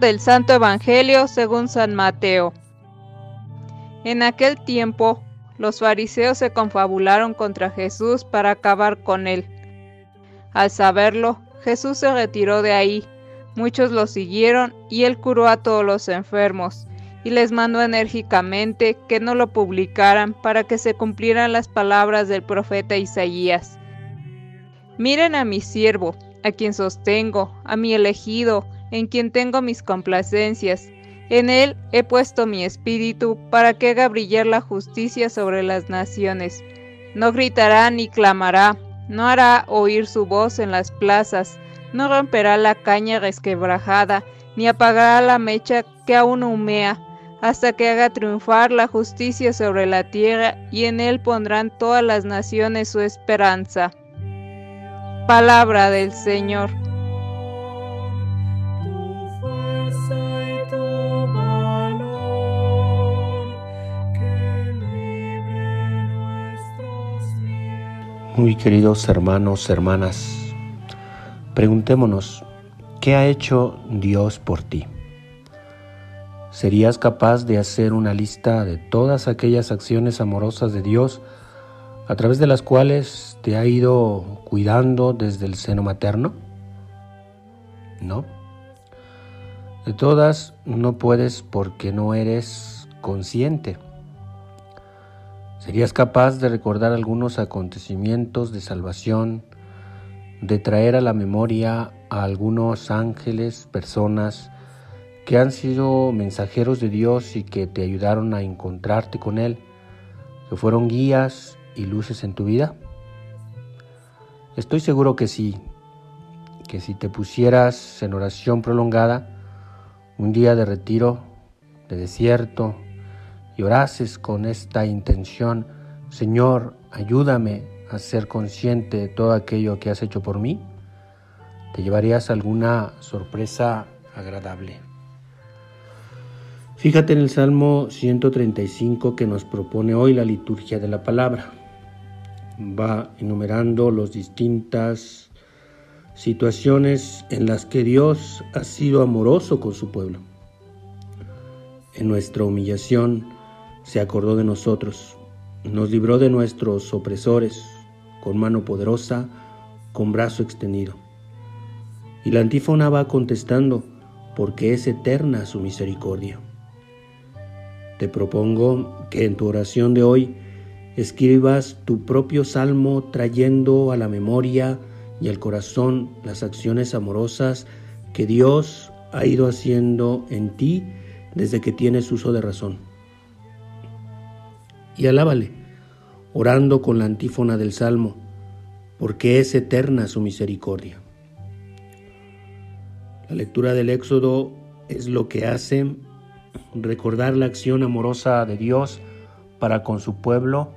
del Santo Evangelio según San Mateo. En aquel tiempo, los fariseos se confabularon contra Jesús para acabar con él. Al saberlo, Jesús se retiró de ahí. Muchos lo siguieron y él curó a todos los enfermos y les mandó enérgicamente que no lo publicaran para que se cumplieran las palabras del profeta Isaías. Miren a mi siervo, a quien sostengo, a mi elegido, en quien tengo mis complacencias. En él he puesto mi espíritu para que haga brillar la justicia sobre las naciones. No gritará ni clamará, no hará oír su voz en las plazas, no romperá la caña resquebrajada, ni apagará la mecha que aún humea, hasta que haga triunfar la justicia sobre la tierra, y en él pondrán todas las naciones su esperanza. Palabra del Señor. Muy queridos hermanos, hermanas, preguntémonos, ¿qué ha hecho Dios por ti? ¿Serías capaz de hacer una lista de todas aquellas acciones amorosas de Dios a través de las cuales te ha ido cuidando desde el seno materno? No. De todas no puedes porque no eres consciente. ¿Serías capaz de recordar algunos acontecimientos de salvación, de traer a la memoria a algunos ángeles, personas que han sido mensajeros de Dios y que te ayudaron a encontrarte con Él, que fueron guías y luces en tu vida? Estoy seguro que sí, que si te pusieras en oración prolongada, un día de retiro, de desierto, y orases con esta intención, Señor, ayúdame a ser consciente de todo aquello que has hecho por mí, te llevarías alguna sorpresa agradable. Fíjate en el Salmo 135 que nos propone hoy la liturgia de la palabra. Va enumerando las distintas situaciones en las que Dios ha sido amoroso con su pueblo. En nuestra humillación, se acordó de nosotros, nos libró de nuestros opresores, con mano poderosa, con brazo extendido. Y la antífona va contestando, porque es eterna su misericordia. Te propongo que en tu oración de hoy escribas tu propio salmo trayendo a la memoria y al corazón las acciones amorosas que Dios ha ido haciendo en ti desde que tienes uso de razón y alábale, orando con la antífona del Salmo, porque es eterna su misericordia. La lectura del Éxodo es lo que hace recordar la acción amorosa de Dios para con su pueblo,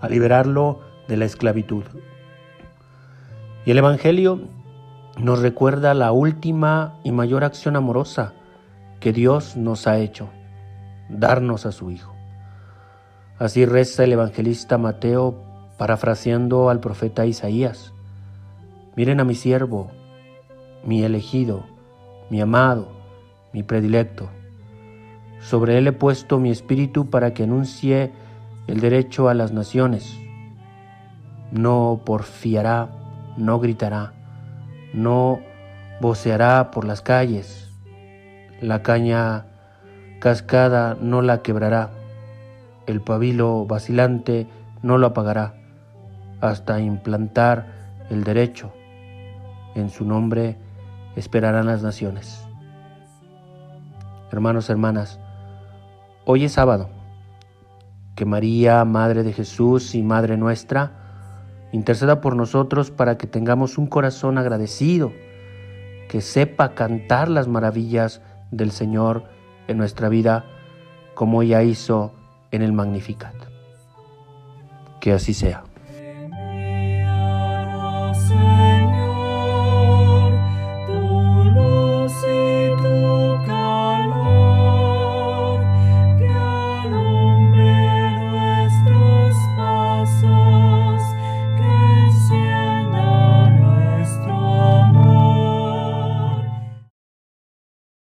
a liberarlo de la esclavitud. Y el Evangelio nos recuerda la última y mayor acción amorosa que Dios nos ha hecho, darnos a su Hijo. Así reza el evangelista Mateo parafraseando al profeta Isaías. Miren a mi siervo, mi elegido, mi amado, mi predilecto. Sobre él he puesto mi espíritu para que anuncie el derecho a las naciones. No porfiará, no gritará, no voceará por las calles. La caña cascada no la quebrará el pabilo vacilante no lo apagará hasta implantar el derecho. En su nombre esperarán las naciones. Hermanos, hermanas, hoy es sábado. Que María, Madre de Jesús y Madre nuestra, interceda por nosotros para que tengamos un corazón agradecido, que sepa cantar las maravillas del Señor en nuestra vida, como ella hizo en el Magnificat. Que así sea.